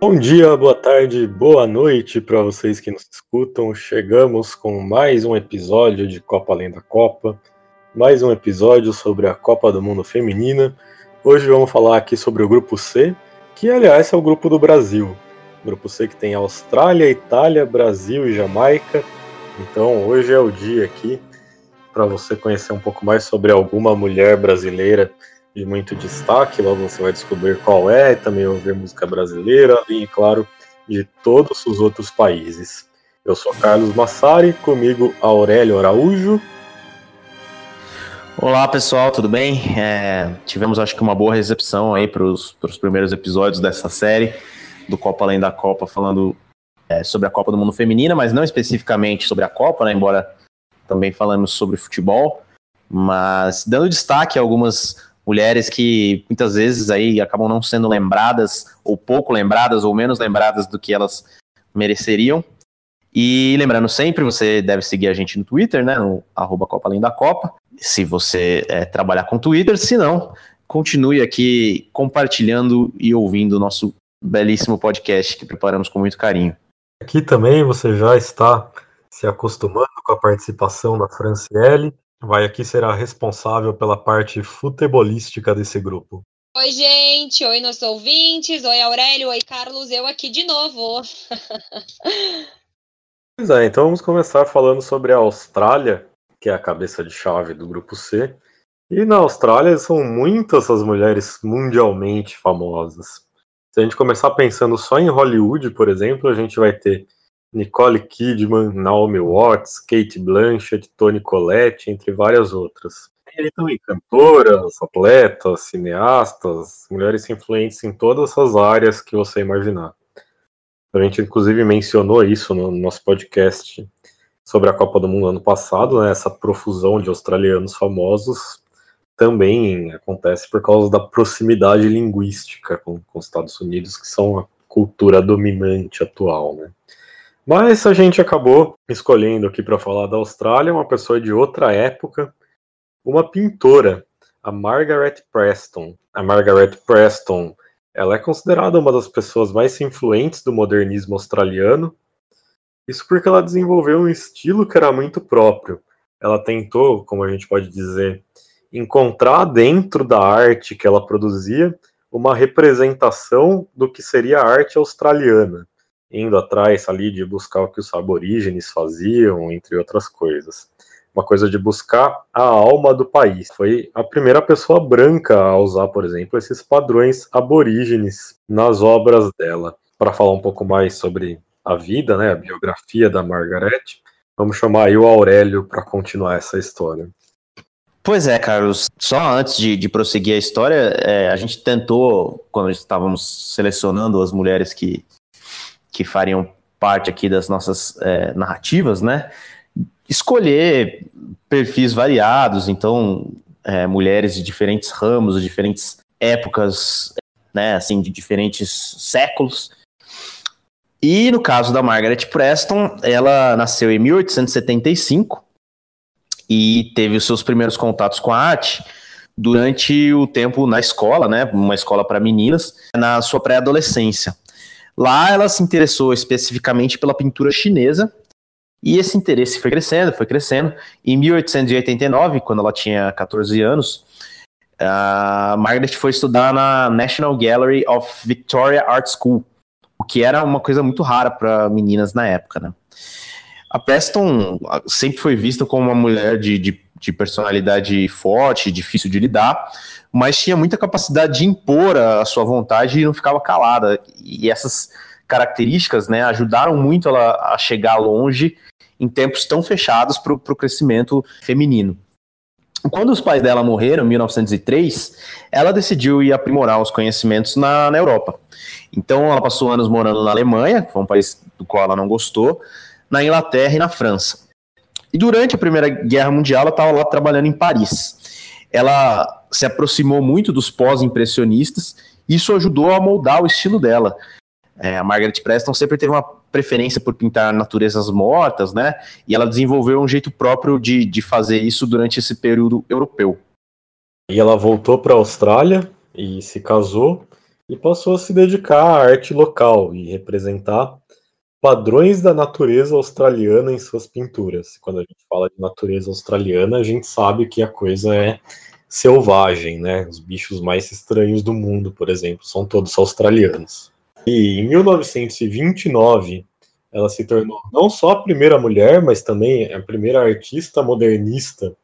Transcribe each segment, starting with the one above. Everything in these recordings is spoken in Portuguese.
Bom dia, boa tarde, boa noite para vocês que nos escutam. Chegamos com mais um episódio de Copa Além da Copa, mais um episódio sobre a Copa do Mundo Feminina. Hoje vamos falar aqui sobre o grupo C, que aliás é o grupo do Brasil. O grupo C que tem Austrália, Itália, Brasil e Jamaica. Então hoje é o dia aqui para você conhecer um pouco mais sobre alguma mulher brasileira de muito destaque, logo você vai descobrir qual é, também ouvir música brasileira, e claro, de todos os outros países. Eu sou Carlos Massari, comigo Aurélio Araújo. Olá pessoal, tudo bem? É, tivemos acho que uma boa recepção aí para os primeiros episódios dessa série do Copa Além da Copa, falando é, sobre a Copa do Mundo Feminina, mas não especificamente sobre a Copa, né, embora também falamos sobre futebol, mas dando destaque a algumas mulheres que muitas vezes aí acabam não sendo lembradas, ou pouco lembradas, ou menos lembradas do que elas mereceriam. E lembrando sempre, você deve seguir a gente no Twitter, né, no arroba Copa Além da Copa, se você é, trabalhar com Twitter, se não, continue aqui compartilhando e ouvindo o nosso belíssimo podcast que preparamos com muito carinho. Aqui também você já está se acostumando com a participação da Franciele, vai aqui será responsável pela parte futebolística desse grupo. Oi, gente. Oi, nossos ouvintes. Oi, Aurélio. Oi, Carlos. Eu aqui de novo. pois é, então vamos começar falando sobre a Austrália, que é a cabeça de chave do grupo C. E na Austrália são muitas as mulheres mundialmente famosas. Se a gente começar pensando só em Hollywood, por exemplo, a gente vai ter Nicole Kidman, Naomi Watts, Kate Blanchett, Toni Collette, entre várias outras. Aí também cantoras, atletas, cineastas, mulheres influentes em todas as áreas que você imaginar. A gente, inclusive, mencionou isso no nosso podcast sobre a Copa do Mundo ano passado, né? essa profusão de australianos famosos também acontece por causa da proximidade linguística com, com os Estados Unidos, que são a cultura dominante atual. Né? Mas a gente acabou escolhendo aqui para falar da Austrália uma pessoa de outra época, uma pintora, a Margaret Preston. A Margaret Preston, ela é considerada uma das pessoas mais influentes do modernismo australiano. Isso porque ela desenvolveu um estilo que era muito próprio. Ela tentou, como a gente pode dizer, encontrar dentro da arte que ela produzia uma representação do que seria a arte australiana indo atrás ali de buscar o que os aborígenes faziam, entre outras coisas. Uma coisa de buscar a alma do país. Foi a primeira pessoa branca a usar, por exemplo, esses padrões aborígenes nas obras dela. Para falar um pouco mais sobre a vida, né, a biografia da Margaret, vamos chamar aí o Aurélio para continuar essa história. Pois é, Carlos. Só antes de, de prosseguir a história, é, a gente tentou, quando estávamos selecionando as mulheres que que fariam parte aqui das nossas é, narrativas, né? Escolher perfis variados, então é, mulheres de diferentes ramos, de diferentes épocas, né? Assim, de diferentes séculos. E no caso da Margaret Preston, ela nasceu em 1875 e teve os seus primeiros contatos com a arte durante o tempo na escola, né? Uma escola para meninas, na sua pré-adolescência. Lá ela se interessou especificamente pela pintura chinesa e esse interesse foi crescendo, foi crescendo. Em 1889, quando ela tinha 14 anos, a Margaret foi estudar na National Gallery of Victoria Art School, o que era uma coisa muito rara para meninas na época, né? A Preston sempre foi vista como uma mulher de, de, de personalidade forte, difícil de lidar, mas tinha muita capacidade de impor a, sua vontade e não ficava calada. E essas características né, ajudaram muito ela a chegar longe em tempos tão fechados para o crescimento feminino. Quando os pais dela morreram, em 1903, ela decidiu ir aprimorar os conhecimentos na, na Europa. Então, ela passou anos morando na Alemanha, que foi um país do qual ela não gostou, na Inglaterra e na França. E durante a Primeira Guerra Mundial, ela estava lá trabalhando em Paris. Ela se aproximou muito dos pós-impressionistas e isso ajudou a moldar o estilo dela. É, a Margaret Preston sempre teve uma preferência por pintar naturezas mortas, né? E ela desenvolveu um jeito próprio de, de fazer isso durante esse período europeu. E ela voltou para a Austrália e se casou e passou a se dedicar à arte local e representar padrões da natureza australiana em suas pinturas. Quando a gente fala de natureza australiana, a gente sabe que a coisa é selvagem, né? Os bichos mais estranhos do mundo, por exemplo, são todos australianos. E em 1929, ela se tornou não só a primeira mulher, mas também a primeira artista modernista,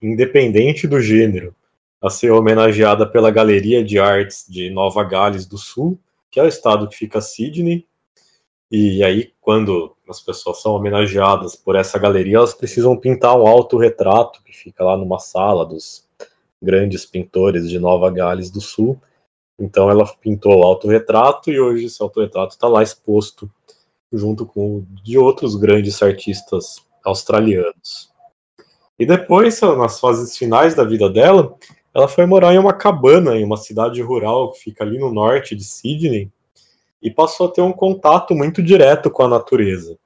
independente do gênero, a ser homenageada pela Galeria de Artes de Nova Gales do Sul, que é o estado que fica Sydney. E aí, quando as pessoas são homenageadas por essa galeria, elas precisam pintar um autorretrato que fica lá numa sala dos grandes pintores de Nova Gales do Sul. Então ela pintou o autorretrato e hoje esse autorretrato está lá exposto junto com de outros grandes artistas australianos. E depois, nas fases finais da vida dela, ela foi morar em uma cabana em uma cidade rural que fica ali no norte de Sydney e passou a ter um contato muito direto com a natureza.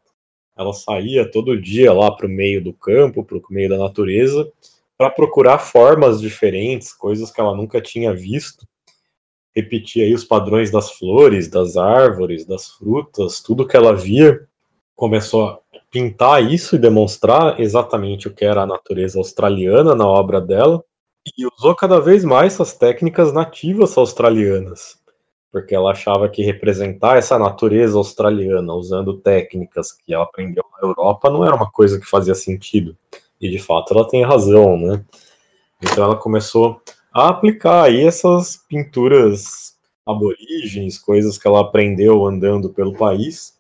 Ela saía todo dia lá para o meio do campo, para o meio da natureza, para procurar formas diferentes, coisas que ela nunca tinha visto. Repetia aí os padrões das flores, das árvores, das frutas, tudo que ela via. Começou a pintar isso e demonstrar exatamente o que era a natureza australiana na obra dela. E usou cada vez mais essas técnicas nativas australianas, porque ela achava que representar essa natureza australiana usando técnicas que ela aprendeu na Europa não era uma coisa que fazia sentido. E de fato ela tem razão, né? Então ela começou a aplicar aí essas pinturas aborígenes, coisas que ela aprendeu andando pelo país,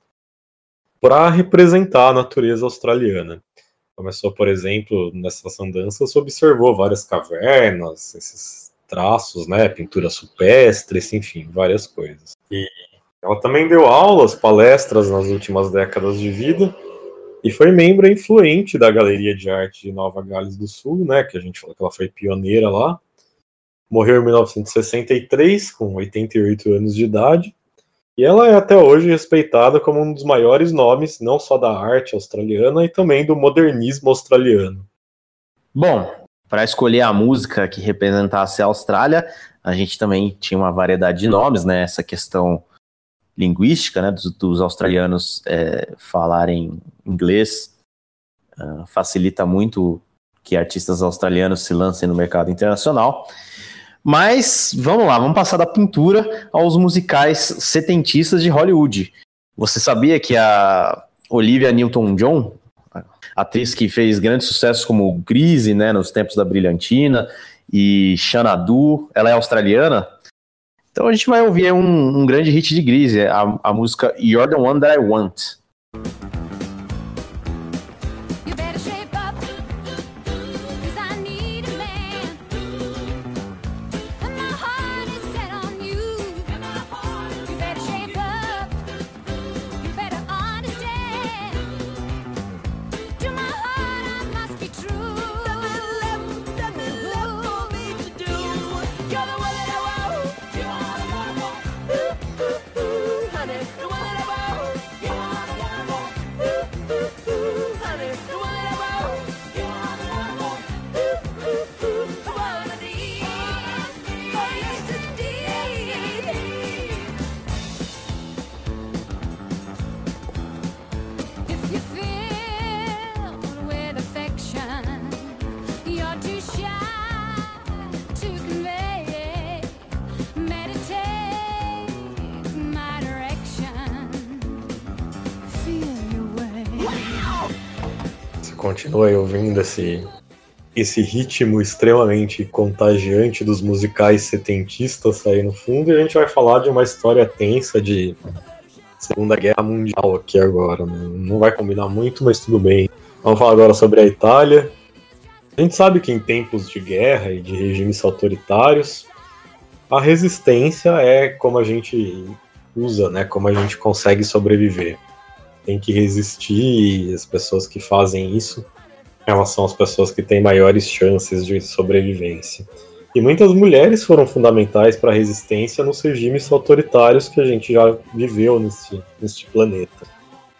para representar a natureza australiana. Começou, por exemplo, nessas andanças, observou várias cavernas, esses traços, né, pinturas supestres, enfim, várias coisas. E ela também deu aulas, palestras nas últimas décadas de vida, e foi membro influente da Galeria de Arte de Nova Gales do Sul, né, que a gente falou que ela foi pioneira lá. Morreu em 1963, com 88 anos de idade, e ela é até hoje respeitada como um dos maiores nomes, não só da arte australiana, e também do modernismo australiano. Bom, para escolher a música que representasse a Austrália, a gente também tinha uma variedade de nomes, né? Essa questão linguística, né, dos, dos australianos é, falarem inglês uh, facilita muito que artistas australianos se lancem no mercado internacional. Mas vamos lá, vamos passar da pintura aos musicais setentistas de Hollywood. Você sabia que a Olivia Newton-John, atriz que fez grandes sucessos como Grise, né, nos tempos da Brilhantina, e Xanadu, ela é australiana? Então a gente vai ouvir um, um grande hit de Grise, a, a música You're the One That I Want. Continue ouvindo esse, esse ritmo extremamente contagiante dos musicais setentistas aí no fundo, e a gente vai falar de uma história tensa de Segunda Guerra Mundial aqui agora. Né? Não vai combinar muito, mas tudo bem. Vamos falar agora sobre a Itália. A gente sabe que em tempos de guerra e de regimes autoritários, a resistência é como a gente usa, né? Como a gente consegue sobreviver tem que resistir e as pessoas que fazem isso elas são as pessoas que têm maiores chances de sobrevivência. E muitas mulheres foram fundamentais para a resistência nos regimes autoritários que a gente já viveu neste, neste planeta.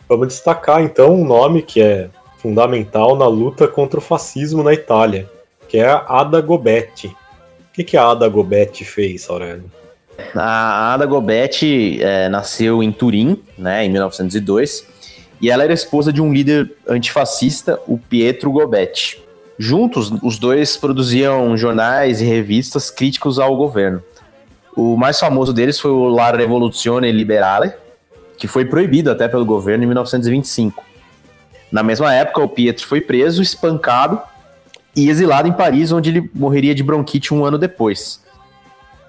Vamos destacar então um nome que é fundamental na luta contra o fascismo na Itália, que é a Ada Gobetti. O que, que a Ada Gobetti fez, Aurélio? A Ada Gobetti é, nasceu em Turim, né, em 1902, e ela era esposa de um líder antifascista, o Pietro Gobetti. Juntos, os dois produziam jornais e revistas críticos ao governo. O mais famoso deles foi o La Rivoluzione Liberale, que foi proibido até pelo governo em 1925. Na mesma época, o Pietro foi preso, espancado e exilado em Paris, onde ele morreria de bronquite um ano depois.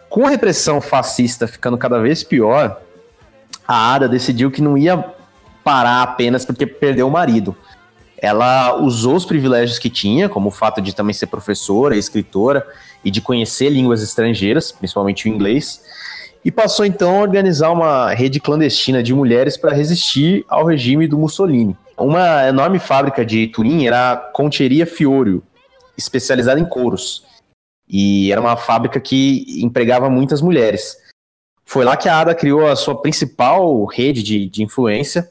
Com a repressão fascista ficando cada vez pior, a Ada decidiu que não ia parar apenas porque perdeu o marido. Ela usou os privilégios que tinha, como o fato de também ser professora, escritora e de conhecer línguas estrangeiras, principalmente o inglês, e passou então a organizar uma rede clandestina de mulheres para resistir ao regime do Mussolini. Uma enorme fábrica de Turim era a Concheria Fiorio, especializada em couros. E era uma fábrica que empregava muitas mulheres. Foi lá que a Ada criou a sua principal rede de, de influência,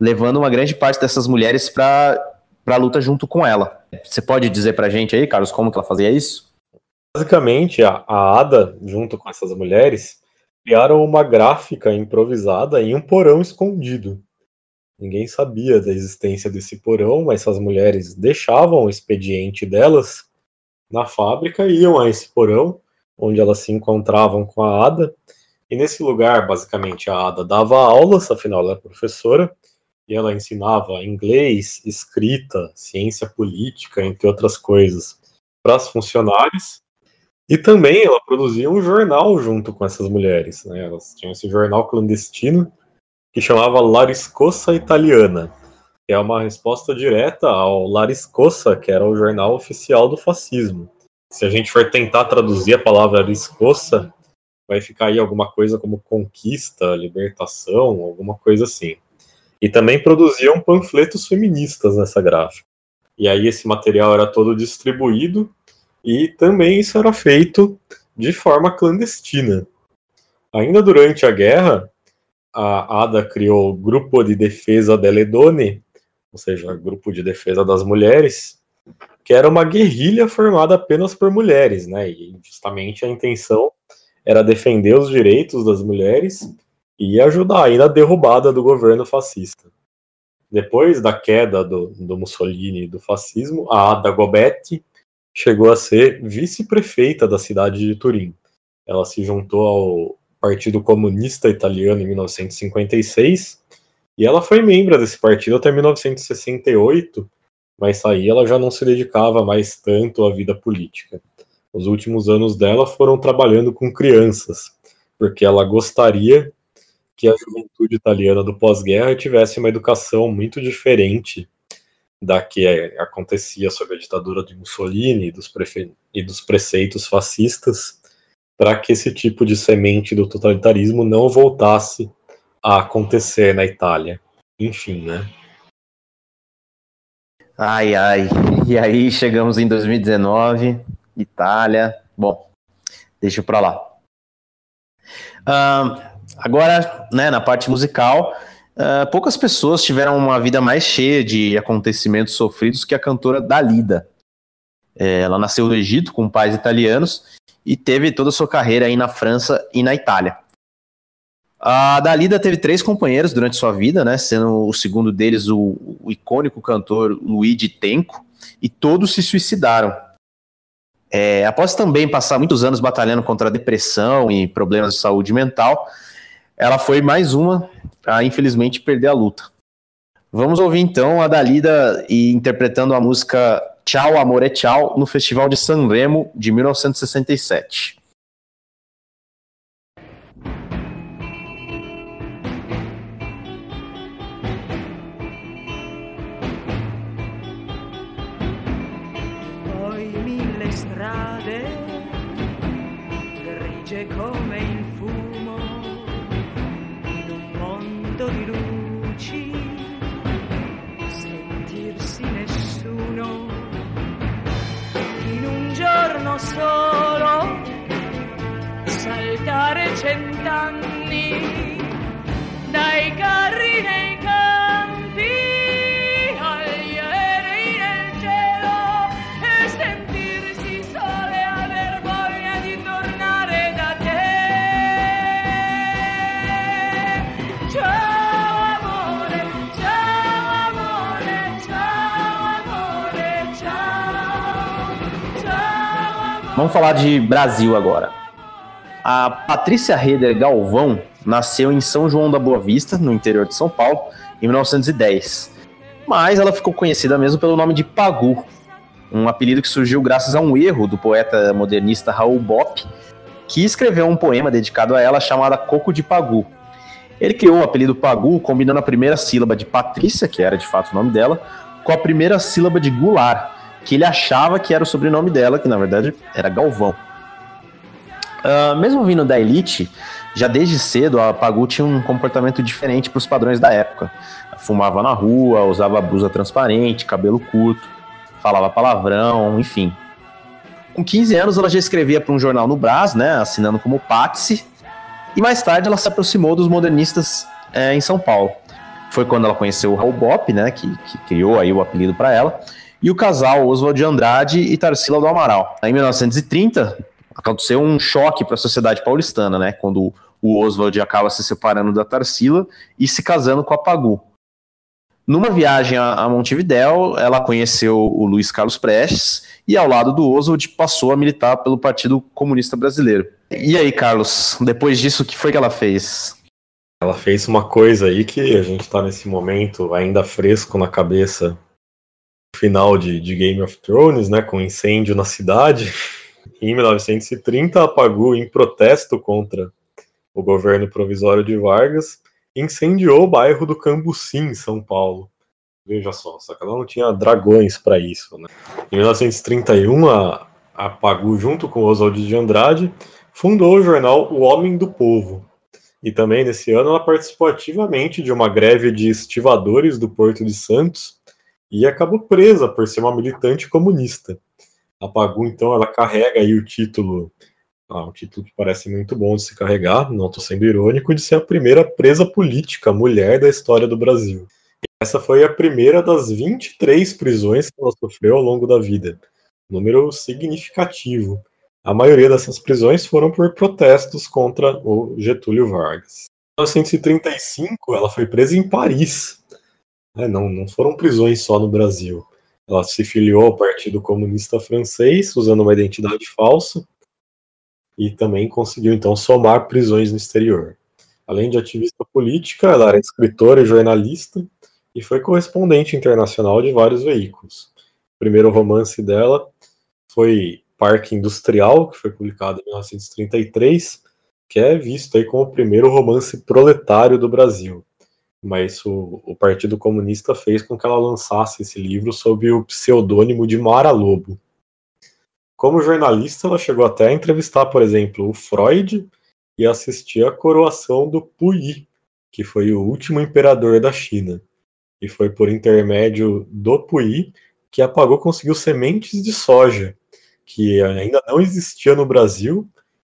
levando uma grande parte dessas mulheres para a luta junto com ela. Você pode dizer para a gente aí, Carlos, como que ela fazia isso? Basicamente, a, a Ada, junto com essas mulheres, criaram uma gráfica improvisada em um porão escondido. Ninguém sabia da existência desse porão, mas essas mulheres deixavam o expediente delas na fábrica e iam a esse porão, onde elas se encontravam com a Ada. E nesse lugar, basicamente, a Ada dava aulas, afinal ela é professora, e ela ensinava inglês, escrita, ciência política, entre outras coisas, para as funcionárias. E também ela produzia um jornal junto com essas mulheres. Né? Elas tinham esse jornal clandestino que chamava Lariscossa Italiana, que é uma resposta direta ao Lariscossa, que era o jornal oficial do fascismo. Se a gente for tentar traduzir a palavra Lariscossa, vai ficar aí alguma coisa como conquista, libertação, alguma coisa assim. E também produziam panfletos feministas nessa gráfica. E aí esse material era todo distribuído e também isso era feito de forma clandestina. Ainda durante a guerra, a ADA criou o Grupo de Defesa delle Donne, ou seja, Grupo de Defesa das Mulheres, que era uma guerrilha formada apenas por mulheres, né? E justamente a intenção era defender os direitos das mulheres e ajudar aí na derrubada do governo fascista. Depois da queda do, do Mussolini e do fascismo, a Ada Gobetti chegou a ser vice-prefeita da cidade de Turim. Ela se juntou ao Partido Comunista Italiano em 1956 e ela foi membro desse partido até 1968, mas aí ela já não se dedicava mais tanto à vida política. Os últimos anos dela foram trabalhando com crianças, porque ela gostaria que a juventude italiana do pós-guerra tivesse uma educação muito diferente da que é, acontecia sob a ditadura de Mussolini e dos, e dos preceitos fascistas, para que esse tipo de semente do totalitarismo não voltasse a acontecer na Itália. Enfim, né? Ai, ai. E aí chegamos em 2019, Itália. Bom, deixa para lá. Uh, agora, né, na parte musical, Uh, poucas pessoas tiveram uma vida mais cheia de acontecimentos sofridos que a cantora Dalida. É, ela nasceu no Egito com pais italianos e teve toda a sua carreira aí na França e na Itália. A Dalida teve três companheiros durante sua vida, né, sendo o segundo deles o, o icônico cantor Luigi Tenco, e todos se suicidaram. É, após também passar muitos anos batalhando contra a depressão e problemas de saúde mental, ela foi mais uma a infelizmente perder a luta. Vamos ouvir então a Dalida interpretando a música Tchau Amore Tchau no Festival de Sanremo de 1967. Cent'anni dai carri nei campi agli aerei nel cielo e sentirsi sole aver voglia di tornare da te. Ciao amore, ciao amore, ciao amore, ciao, ciao amore. Vamos falar de Brasil agora. A Patrícia Reder Galvão nasceu em São João da Boa Vista, no interior de São Paulo, em 1910. Mas ela ficou conhecida mesmo pelo nome de Pagu, um apelido que surgiu graças a um erro do poeta modernista Raul Bopp, que escreveu um poema dedicado a ela chamado Coco de Pagu. Ele criou o apelido Pagu combinando a primeira sílaba de Patrícia, que era de fato o nome dela, com a primeira sílaba de Goulart, que ele achava que era o sobrenome dela, que na verdade era Galvão. Ah, mesmo vindo da elite, já desde cedo a Pagu tinha um comportamento diferente para os padrões da época. Fumava na rua, usava blusa transparente, cabelo curto, falava palavrão, enfim. Com 15 anos ela já escrevia para um jornal no Brás, né, assinando como Patsy, e mais tarde ela se aproximou dos modernistas eh, em São Paulo. Foi quando ela conheceu o Raul Bopp, né, que, que criou aí o apelido para ela, e o casal Oswald de Andrade e Tarsila do Amaral. Em 1930, aconteceu um choque para a sociedade paulistana, né, quando o Oswald acaba se separando da Tarsila e se casando com a Pagu. Numa viagem a Montevidéu, ela conheceu o Luiz Carlos Prestes e, ao lado do Oswald, passou a militar pelo Partido Comunista Brasileiro. E aí, Carlos, depois disso, o que foi que ela fez? Ela fez uma coisa aí que a gente tá nesse momento ainda fresco na cabeça. Final de, de Game of Thrones, né? Com incêndio na cidade. Em 1930, apagou em protesto contra o governo provisório de Vargas, incendiou o bairro do Cambuci, em São Paulo. Veja só, só que ela não tinha dragões para isso. Né? Em 1931, a, a Pagu, junto com Oswald de Andrade, fundou o jornal O Homem do Povo. E também nesse ano ela participou ativamente de uma greve de estivadores do Porto de Santos e acabou presa por ser uma militante comunista. A Pagu, então, ela carrega aí o título, ah, um título que parece muito bom de se carregar, não estou sendo irônico, de ser a primeira presa política mulher da história do Brasil. Essa foi a primeira das 23 prisões que ela sofreu ao longo da vida. Número significativo. A maioria dessas prisões foram por protestos contra o Getúlio Vargas. Em 1935, ela foi presa em Paris. É, não, não foram prisões só no Brasil. Ela se filiou ao Partido Comunista Francês, usando uma identidade falsa, e também conseguiu, então, somar prisões no exterior. Além de ativista política, ela era escritora e jornalista, e foi correspondente internacional de vários veículos. O primeiro romance dela foi Parque Industrial, que foi publicado em 1933, que é visto aí como o primeiro romance proletário do Brasil. Mas o, o Partido Comunista fez com que ela lançasse esse livro sob o pseudônimo de Mara Lobo. Como jornalista, ela chegou até a entrevistar, por exemplo, o Freud e assistir à coroação do Puyi, que foi o último imperador da China. E foi por intermédio do Puyi que a Pagou conseguiu sementes de soja, que ainda não existia no Brasil,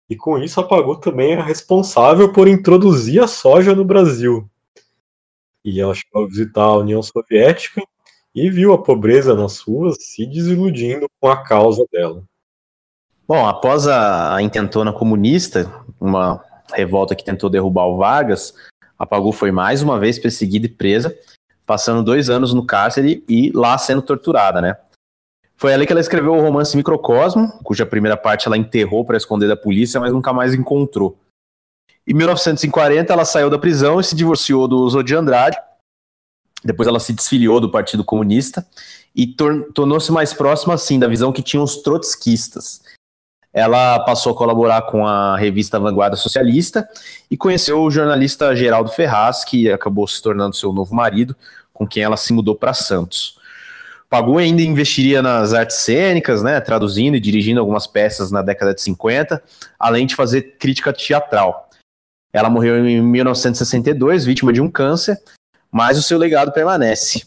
e com isso a Pagou também era responsável por introduzir a soja no Brasil. E ela chegou a visitar a União Soviética e viu a pobreza nas ruas se desiludindo com a causa dela. Bom, após a, a intentona comunista, uma revolta que tentou derrubar o Vargas, a Pagu foi mais uma vez perseguida e presa, passando dois anos no cárcere e lá sendo torturada, né? Foi ali que ela escreveu o romance Microcosmo, cuja primeira parte ela enterrou para esconder da polícia, mas nunca mais encontrou. Em 1940, ela saiu da prisão e se divorciou do de Andrade. Depois ela se desfiliou do Partido Comunista e tor tornou-se mais próxima, assim, da visão que tinham os trotskistas. Ela passou a colaborar com a revista Vanguarda Socialista e conheceu o jornalista Geraldo Ferraz, que acabou se tornando seu novo marido, com quem ela se mudou para Santos. Pagu ainda investiria nas artes cênicas, né, traduzindo e dirigindo algumas peças na década de 50, além de fazer crítica teatral. Ela morreu em 1962, vítima de um câncer, mas o seu legado permanece.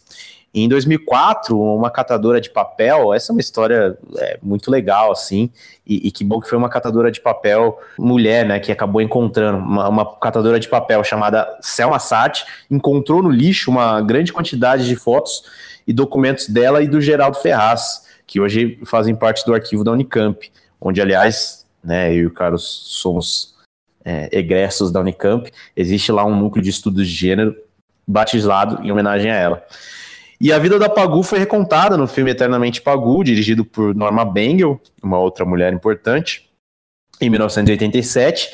Em 2004, uma catadora de papel, essa é uma história é, muito legal, assim, e, e que bom que foi uma catadora de papel mulher, né, que acabou encontrando, uma, uma catadora de papel chamada Selma Sati, encontrou no lixo uma grande quantidade de fotos e documentos dela e do Geraldo Ferraz, que hoje fazem parte do arquivo da Unicamp, onde, aliás, né, eu e o Carlos somos é, egressos da Unicamp, existe lá um núcleo de estudos de gênero batizado em homenagem a ela. E a vida da Pagu foi recontada no filme Eternamente Pagu, dirigido por Norma Bengel, uma outra mulher importante, em 1987,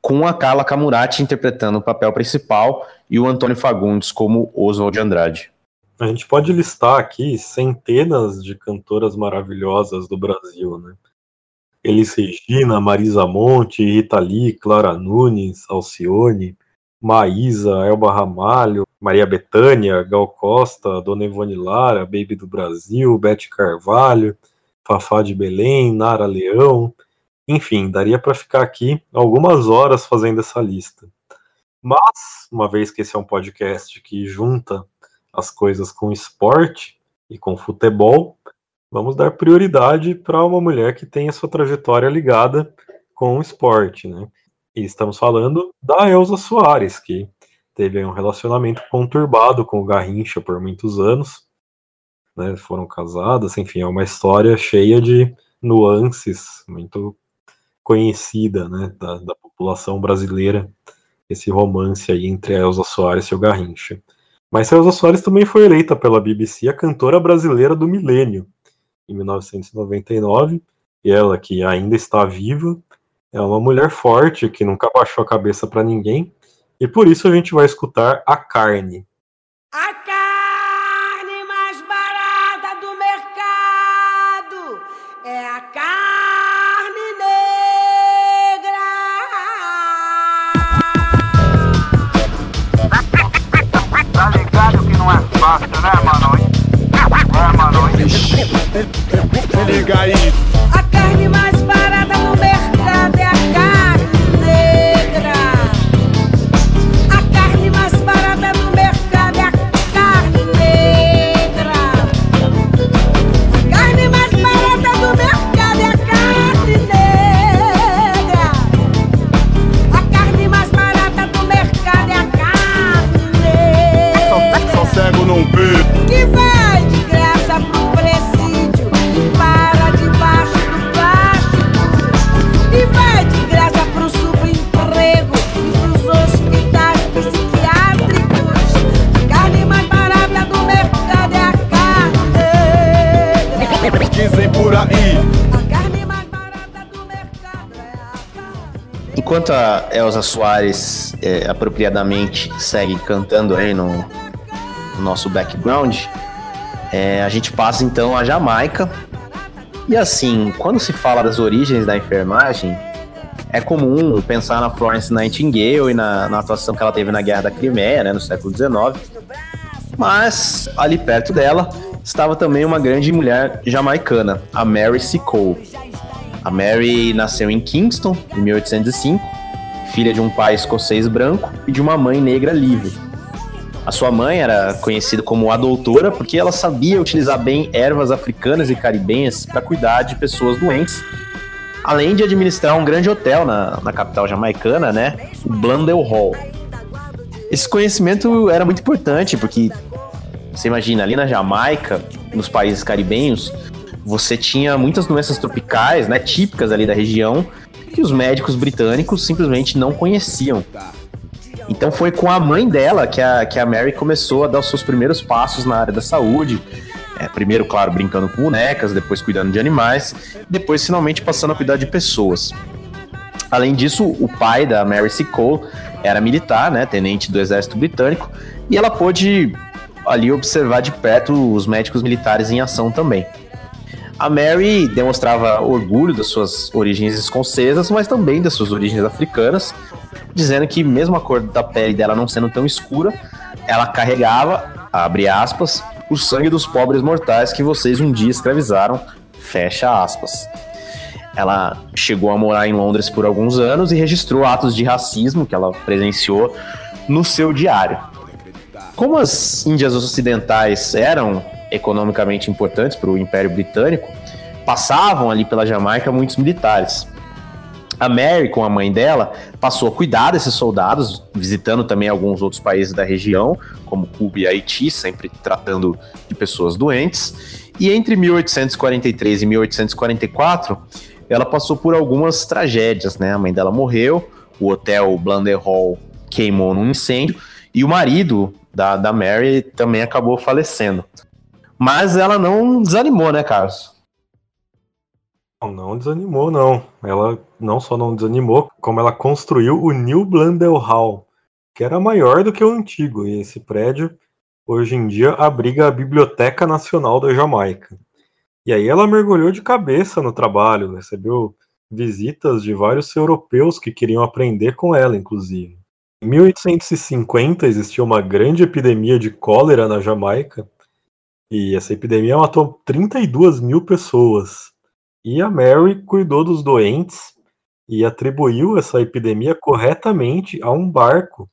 com a Carla Camurati interpretando o papel principal e o Antônio Fagundes como Oswald de Andrade. A gente pode listar aqui centenas de cantoras maravilhosas do Brasil, né? Elis Regina, Marisa Monte, Rita Lee, Clara Nunes, Alcione, Maísa, Elba Ramalho, Maria Bethânia, Gal Costa, Dona Ivone Lara, Baby do Brasil, Bete Carvalho, Fafá de Belém, Nara Leão, enfim, daria para ficar aqui algumas horas fazendo essa lista. Mas, uma vez que esse é um podcast que junta as coisas com esporte e com futebol, vamos dar prioridade para uma mulher que tem a sua trajetória ligada com o esporte, né? E estamos falando da Elza Soares, que teve um relacionamento conturbado com o Garrincha por muitos anos, né? Foram casadas, enfim, é uma história cheia de nuances, muito conhecida, né, da, da população brasileira, esse romance aí entre a Elza Soares e o Garrincha. Mas Elza Soares também foi eleita pela BBC a cantora brasileira do milênio, em 1999, e ela, que ainda está viva, é uma mulher forte, que nunca baixou a cabeça para ninguém, e por isso a gente vai escutar A Carne. A carne mais barata do mercado é a carne negra. Tá ligado que não é fácil, né, mano? É, mano. Liga aí, A carne mais barata do mercado é a carne negra. A carne mais barata do mercado é a carne negra. A carne mais barata do mercado é a carne negra. A carne mais barata do mercado é a carne negra. só cego não vê. Enquanto a Elza Soares é, apropriadamente segue cantando aí no, no nosso background, é, a gente passa então a Jamaica. E assim, quando se fala das origens da enfermagem, é comum pensar na Florence Nightingale e na, na atuação que ela teve na Guerra da Crimeia, né, no século XIX. Mas ali perto dela estava também uma grande mulher jamaicana, a Mary C. Cole. A Mary nasceu em Kingston, em 1805, filha de um pai escocês branco e de uma mãe negra livre. A sua mãe era conhecida como a doutora porque ela sabia utilizar bem ervas africanas e caribenhas para cuidar de pessoas doentes, além de administrar um grande hotel na, na capital jamaicana, né, o Blundell Hall. Esse conhecimento era muito importante porque você imagina, ali na Jamaica, nos países caribenhos, você tinha muitas doenças tropicais, né, típicas ali da região, que os médicos britânicos simplesmente não conheciam. Então foi com a mãe dela que a, que a Mary começou a dar os seus primeiros passos na área da saúde. É, primeiro, claro, brincando com bonecas, depois cuidando de animais, depois finalmente passando a cuidar de pessoas. Além disso, o pai da Mary C. Cole era militar, né, tenente do exército britânico, e ela pôde ali observar de perto os médicos militares em ação também. A Mary demonstrava orgulho das suas origens escocesas, mas também das suas origens africanas, dizendo que mesmo a cor da pele dela não sendo tão escura, ela carregava, abre aspas, o sangue dos pobres mortais que vocês um dia escravizaram, fecha aspas. Ela chegou a morar em Londres por alguns anos e registrou atos de racismo que ela presenciou no seu diário. Como as Índias Ocidentais eram economicamente importantes para o Império Britânico, passavam ali pela Jamaica muitos militares. A Mary, com a mãe dela, passou a cuidar desses soldados, visitando também alguns outros países da região, como Cuba e Haiti, sempre tratando de pessoas doentes. E entre 1843 e 1844, ela passou por algumas tragédias, né? A mãe dela morreu, o hotel Blunder Hall queimou num incêndio, e o marido da, da Mary também acabou falecendo. Mas ela não desanimou, né, Carlos? Não, não desanimou, não. Ela não só não desanimou, como ela construiu o New Blundell Hall, que era maior do que o antigo. E esse prédio, hoje em dia, abriga a Biblioteca Nacional da Jamaica. E aí ela mergulhou de cabeça no trabalho, recebeu visitas de vários europeus que queriam aprender com ela, inclusive. Em 1850 existiu uma grande epidemia de cólera na Jamaica, e essa epidemia matou 32 mil pessoas. E a Mary cuidou dos doentes e atribuiu essa epidemia corretamente a um barco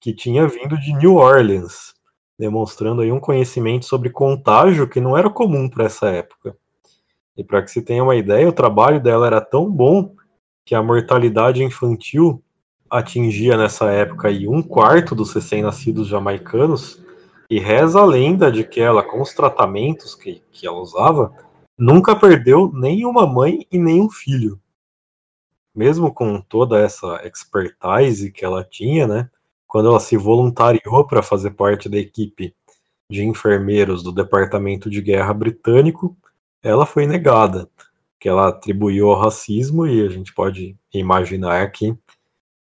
que tinha vindo de New Orleans, demonstrando aí um conhecimento sobre contágio que não era comum para essa época. E para que se tenha uma ideia, o trabalho dela era tão bom que a mortalidade infantil atingia nessa época aí um quarto dos recém-nascidos jamaicanos, e reza a lenda de que ela, com os tratamentos que, que ela usava, nunca perdeu nem uma mãe e nem um filho. Mesmo com toda essa expertise que ela tinha, né? Quando ela se voluntariou para fazer parte da equipe de enfermeiros do Departamento de Guerra britânico, ela foi negada, que ela atribuiu ao racismo e a gente pode imaginar que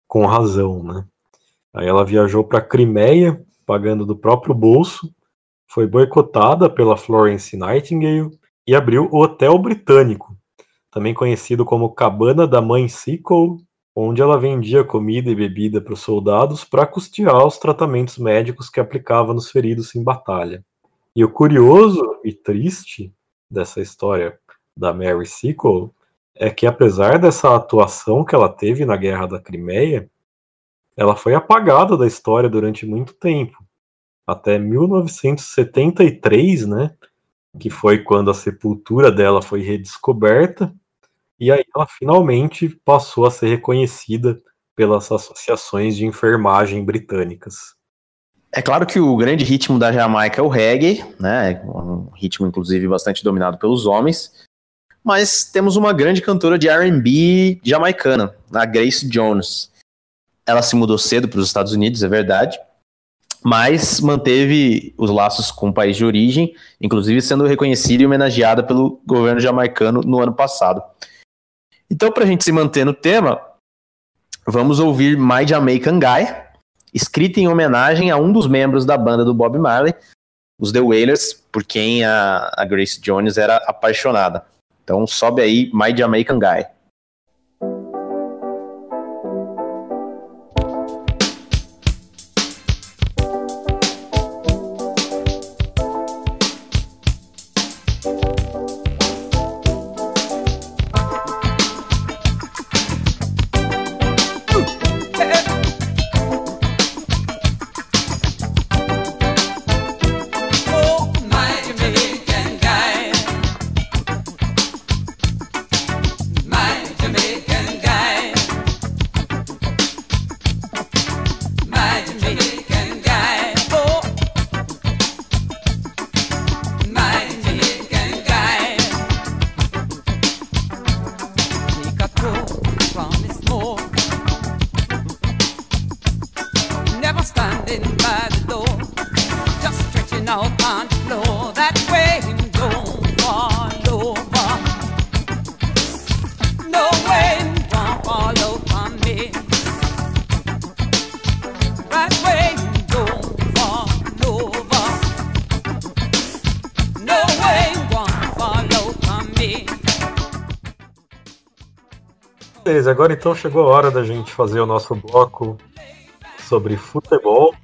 com razão, né? Aí ela viajou para a Crimeia, pagando do próprio bolso, foi boicotada pela Florence Nightingale e abriu o Hotel Britânico, também conhecido como Cabana da Mãe Seacole, onde ela vendia comida e bebida para os soldados para custear os tratamentos médicos que aplicava nos feridos em batalha. E o curioso e triste dessa história da Mary Seacole é que, apesar dessa atuação que ela teve na Guerra da Crimeia, ela foi apagada da história durante muito tempo. Até 1973, né, que foi quando a sepultura dela foi redescoberta, e aí ela finalmente passou a ser reconhecida pelas associações de enfermagem britânicas. É claro que o grande ritmo da Jamaica é o reggae, né? Um ritmo inclusive bastante dominado pelos homens. Mas temos uma grande cantora de R&B jamaicana, a Grace Jones. Ela se mudou cedo para os Estados Unidos, é verdade, mas manteve os laços com o país de origem, inclusive sendo reconhecida e homenageada pelo governo jamaicano no ano passado. Então, para a gente se manter no tema, vamos ouvir My Jamaican Guy, escrita em homenagem a um dos membros da banda do Bob Marley, os The Wailers, por quem a, a Grace Jones era apaixonada. Então sobe aí My Jamaican Guy. Beleza, agora então chegou a hora da gente fazer o nosso bloco sobre futebol.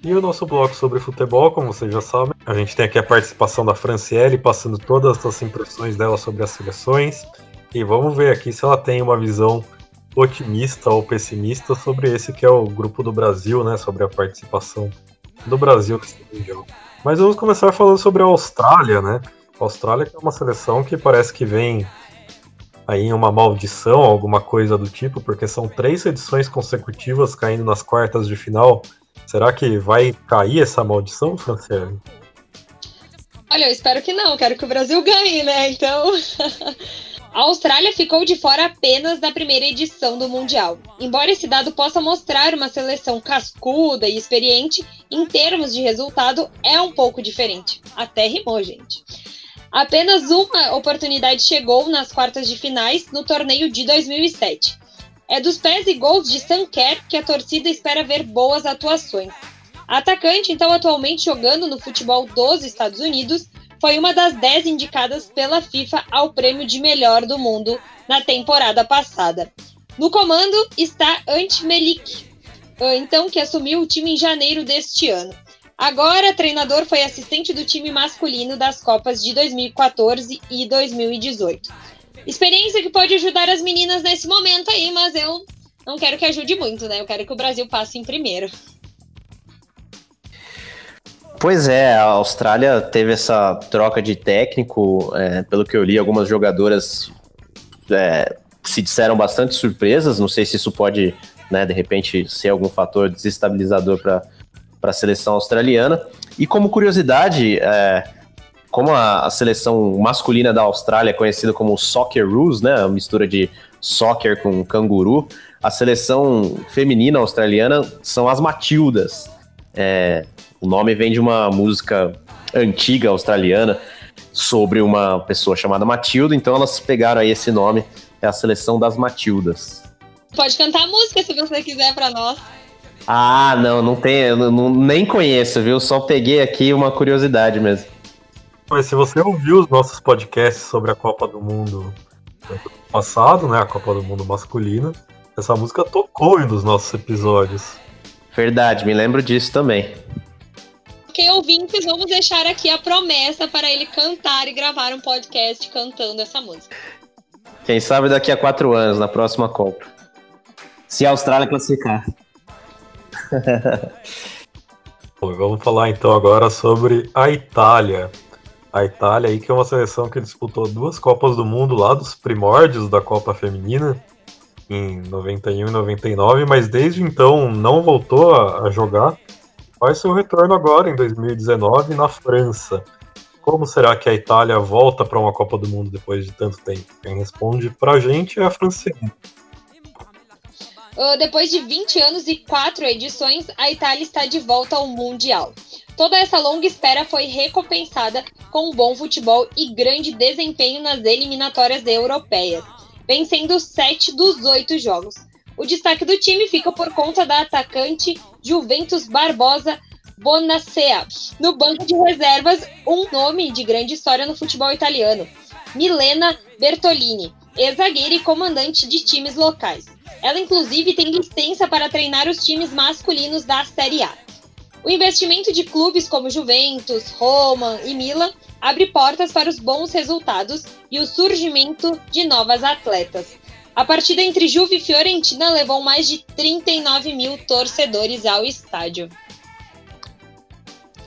E o nosso bloco sobre futebol, como vocês já sabem, a gente tem aqui a participação da Franciele, passando todas as impressões dela sobre as seleções. E vamos ver aqui se ela tem uma visão otimista ou pessimista sobre esse que é o grupo do Brasil, né? Sobre a participação do Brasil nesse Mundial. Mas vamos começar falando sobre a Austrália, né? A Austrália é uma seleção que parece que vem aí uma maldição, alguma coisa do tipo, porque são três edições consecutivas caindo nas quartas de final. Será que vai cair essa maldição, Franciele? Olha, eu espero que não, quero que o Brasil ganhe, né? Então. A Austrália ficou de fora apenas da primeira edição do Mundial. Embora esse dado possa mostrar uma seleção cascuda e experiente, em termos de resultado é um pouco diferente. Até rimou, gente. Apenas uma oportunidade chegou nas quartas de finais no torneio de 2007. É dos pés e gols de Sanker que a torcida espera ver boas atuações. Atacante, então atualmente jogando no futebol dos Estados Unidos, foi uma das 10 indicadas pela FIFA ao prêmio de melhor do mundo na temporada passada. No comando está Ant Melik, então que assumiu o time em janeiro deste ano. Agora, treinador foi assistente do time masculino das Copas de 2014 e 2018. Experiência que pode ajudar as meninas nesse momento aí, mas eu não quero que ajude muito, né? Eu quero que o Brasil passe em primeiro. Pois é, a Austrália teve essa troca de técnico. É, pelo que eu li, algumas jogadoras é, se disseram bastante surpresas. Não sei se isso pode, né, de repente, ser algum fator desestabilizador para a seleção australiana. E como curiosidade, é, como a, a, seleção masculina da Austrália é conhecida como Socceroos, né, a mistura de soccer com canguru, a seleção feminina australiana são as Matildas. É, o nome vem de uma música antiga australiana sobre uma pessoa chamada Matilda, então elas pegaram aí esse nome, é a seleção das Matildas. Pode cantar a música se você quiser para nós. Ah, não, não tem, eu não, nem conheço, viu? Só peguei aqui uma curiosidade mesmo. Mas se você ouviu os nossos podcasts sobre a Copa do Mundo passado, né, a Copa do Mundo masculina, essa música tocou em um dos nossos episódios. Verdade, me lembro disso também ok, ouvintes, vamos deixar aqui a promessa para ele cantar e gravar um podcast cantando essa música. Quem sabe daqui a quatro anos, na próxima Copa. Se a Austrália classificar. vamos falar então agora sobre a Itália. A Itália aí que é uma seleção que disputou duas Copas do Mundo lá dos primórdios da Copa Feminina em 91 e 99, mas desde então não voltou a, jogar faz seu retorno agora em 2019 na França. Como será que a Itália volta para uma Copa do Mundo depois de tanto tempo? Quem responde para a gente é a Francine. Uh, depois de 20 anos e 4 edições, a Itália está de volta ao Mundial. Toda essa longa espera foi recompensada com um bom futebol e grande desempenho nas eliminatórias europeias, vencendo 7 dos 8 jogos. O destaque do time fica por conta da atacante Juventus Barbosa Bonacea. No banco de reservas, um nome de grande história no futebol italiano, Milena Bertolini, ex-zagueira e comandante de times locais. Ela, inclusive, tem licença para treinar os times masculinos da Série A. O investimento de clubes como Juventus, Roma e Milan abre portas para os bons resultados e o surgimento de novas atletas. A partida entre Juve e Fiorentina levou mais de 39 mil torcedores ao estádio.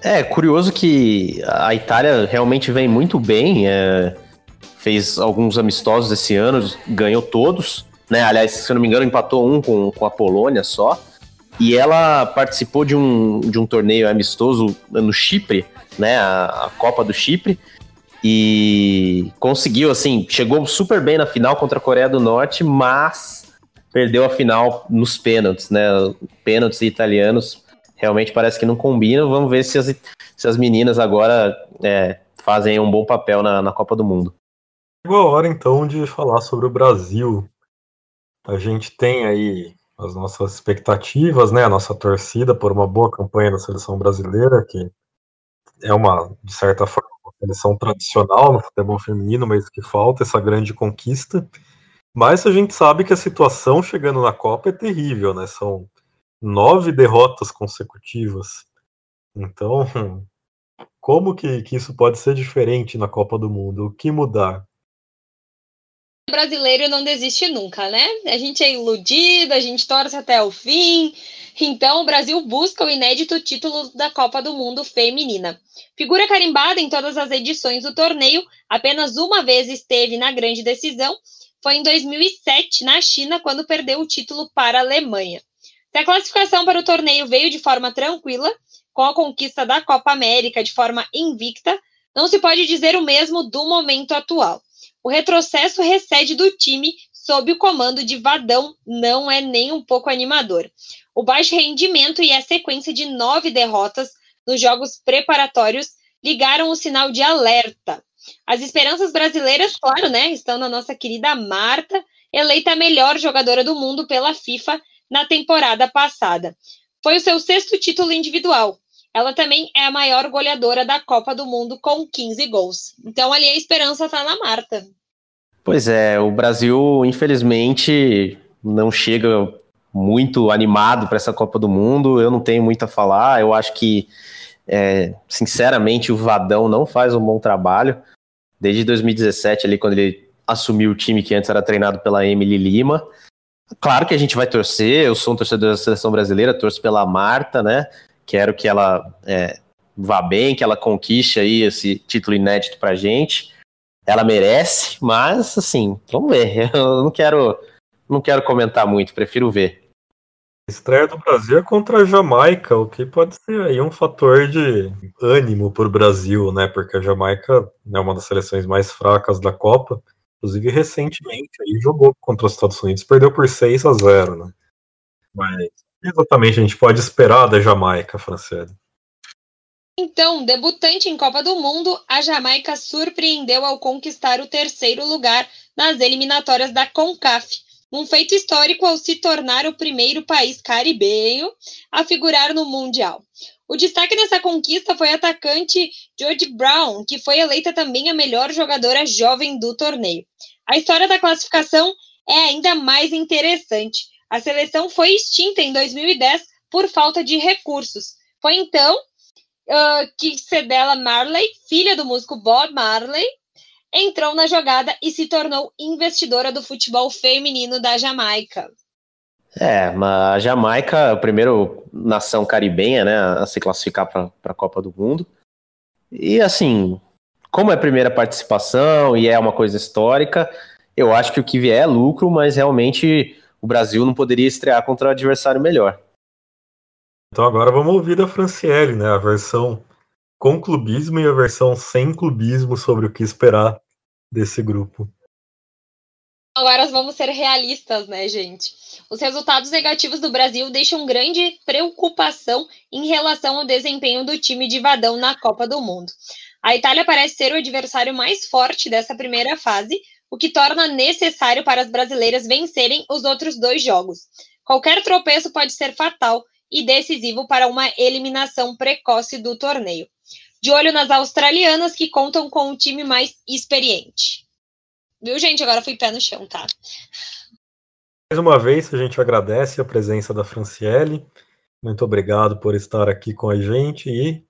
É curioso que a Itália realmente vem muito bem. É, fez alguns amistosos esse ano, ganhou todos. Né? Aliás, se eu não me engano, empatou um com, com a Polônia só. E ela participou de um, de um torneio amistoso no Chipre, né? a, a Copa do Chipre e conseguiu, assim, chegou super bem na final contra a Coreia do Norte, mas perdeu a final nos pênaltis, né? Pênaltis italianos realmente parece que não combinam. Vamos ver se as, se as meninas agora é, fazem um bom papel na, na Copa do Mundo. Chegou a hora então de falar sobre o Brasil. A gente tem aí as nossas expectativas, né? A nossa torcida por uma boa campanha da seleção brasileira, que é uma, de certa forma, seleção tradicional no futebol feminino, mas que falta essa grande conquista. Mas a gente sabe que a situação chegando na Copa é terrível, né? São nove derrotas consecutivas. Então, como que, que isso pode ser diferente na Copa do Mundo? O que mudar? Brasileiro não desiste nunca, né? A gente é iludido, a gente torce até o fim, Então, o Brasil busca o inédito título da Copa do Mundo Feminina. Figura carimbada em todas as edições do torneio, apenas uma vez esteve na grande decisão, foi em 2007, na China, quando perdeu o título para a Alemanha. Se a classificação para o torneio veio de forma tranquila, com a conquista da Copa América de forma invicta, não se pode dizer o mesmo do momento atual. O retrocesso recede do time sob o comando de Vadão não é nem um pouco animador. O baixo rendimento e a sequência de nove derrotas nos jogos preparatórios ligaram o sinal de alerta. As esperanças brasileiras, claro, né, estão na nossa querida Marta, eleita a melhor jogadora do mundo pela FIFA na temporada passada. Foi o seu sexto título individual. Ela também é a maior goleadora da Copa do Mundo com 15 gols. Então ali a esperança está na Marta. Pois é, o Brasil, infelizmente, não chega muito animado para essa Copa do Mundo. Eu não tenho muito a falar. Eu acho que, é, sinceramente, o Vadão não faz um bom trabalho. Desde 2017, ali, quando ele assumiu o time que antes era treinado pela Emily Lima. Claro que a gente vai torcer. Eu sou um torcedor da seleção brasileira, torço pela Marta, né? Quero que ela é, vá bem, que ela conquiste aí esse título inédito pra gente ela merece, mas assim, vamos ver. Eu não quero, não quero comentar muito, prefiro ver. Estreia do Brasil é contra a Jamaica, o que pode ser aí um fator de ânimo para o Brasil, né? Porque a Jamaica é uma das seleções mais fracas da Copa. Inclusive, recentemente aí jogou contra os Estados Unidos, perdeu por 6 a 0, né? Mas exatamente a gente pode esperar da Jamaica, Franciele? Então, debutante em Copa do Mundo, a Jamaica surpreendeu ao conquistar o terceiro lugar nas eliminatórias da CONCAF, um feito histórico ao se tornar o primeiro país caribenho a figurar no Mundial. O destaque dessa conquista foi a atacante George Brown, que foi eleita também a melhor jogadora jovem do torneio. A história da classificação é ainda mais interessante. A seleção foi extinta em 2010 por falta de recursos. Foi então uh, que Cedella Marley, filha do músico Bob Marley, entrou na jogada e se tornou investidora do futebol feminino da Jamaica. É, mas a Jamaica, a primeira nação caribenha, né, a se classificar para a Copa do Mundo. E assim, como é a primeira participação e é uma coisa histórica, eu acho que o que vier é lucro, mas realmente o Brasil não poderia estrear contra um adversário melhor. Então agora vamos ouvir da Franciele, né? A versão com clubismo e a versão sem clubismo sobre o que esperar desse grupo. Agora vamos ser realistas, né, gente? Os resultados negativos do Brasil deixam grande preocupação em relação ao desempenho do time de Vadão na Copa do Mundo. A Itália parece ser o adversário mais forte dessa primeira fase, o que torna necessário para as brasileiras vencerem os outros dois jogos. Qualquer tropeço pode ser fatal e decisivo para uma eliminação precoce do torneio. De olho nas australianas que contam com um time mais experiente. Viu, gente? Agora fui pé no chão, tá? Mais uma vez, a gente agradece a presença da Franciele. Muito obrigado por estar aqui com a gente e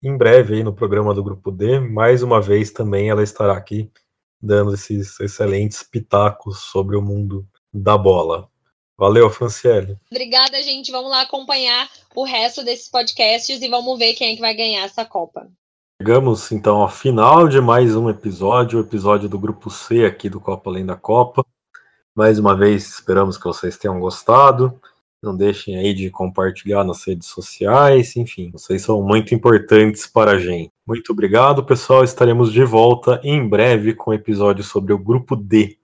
em breve aí no programa do Grupo D, mais uma vez também ela estará aqui dando esses excelentes pitacos sobre o mundo da bola. Valeu, Franciele. Obrigada, gente. Vamos lá acompanhar o resto desses podcasts e vamos ver quem é que vai ganhar essa Copa. Chegamos então ao final de mais um episódio, o episódio do Grupo C aqui do Copa Além da Copa. Mais uma vez, esperamos que vocês tenham gostado. Não deixem aí de compartilhar nas redes sociais, enfim, vocês são muito importantes para a gente. Muito obrigado, pessoal. Estaremos de volta em breve com um episódio sobre o Grupo D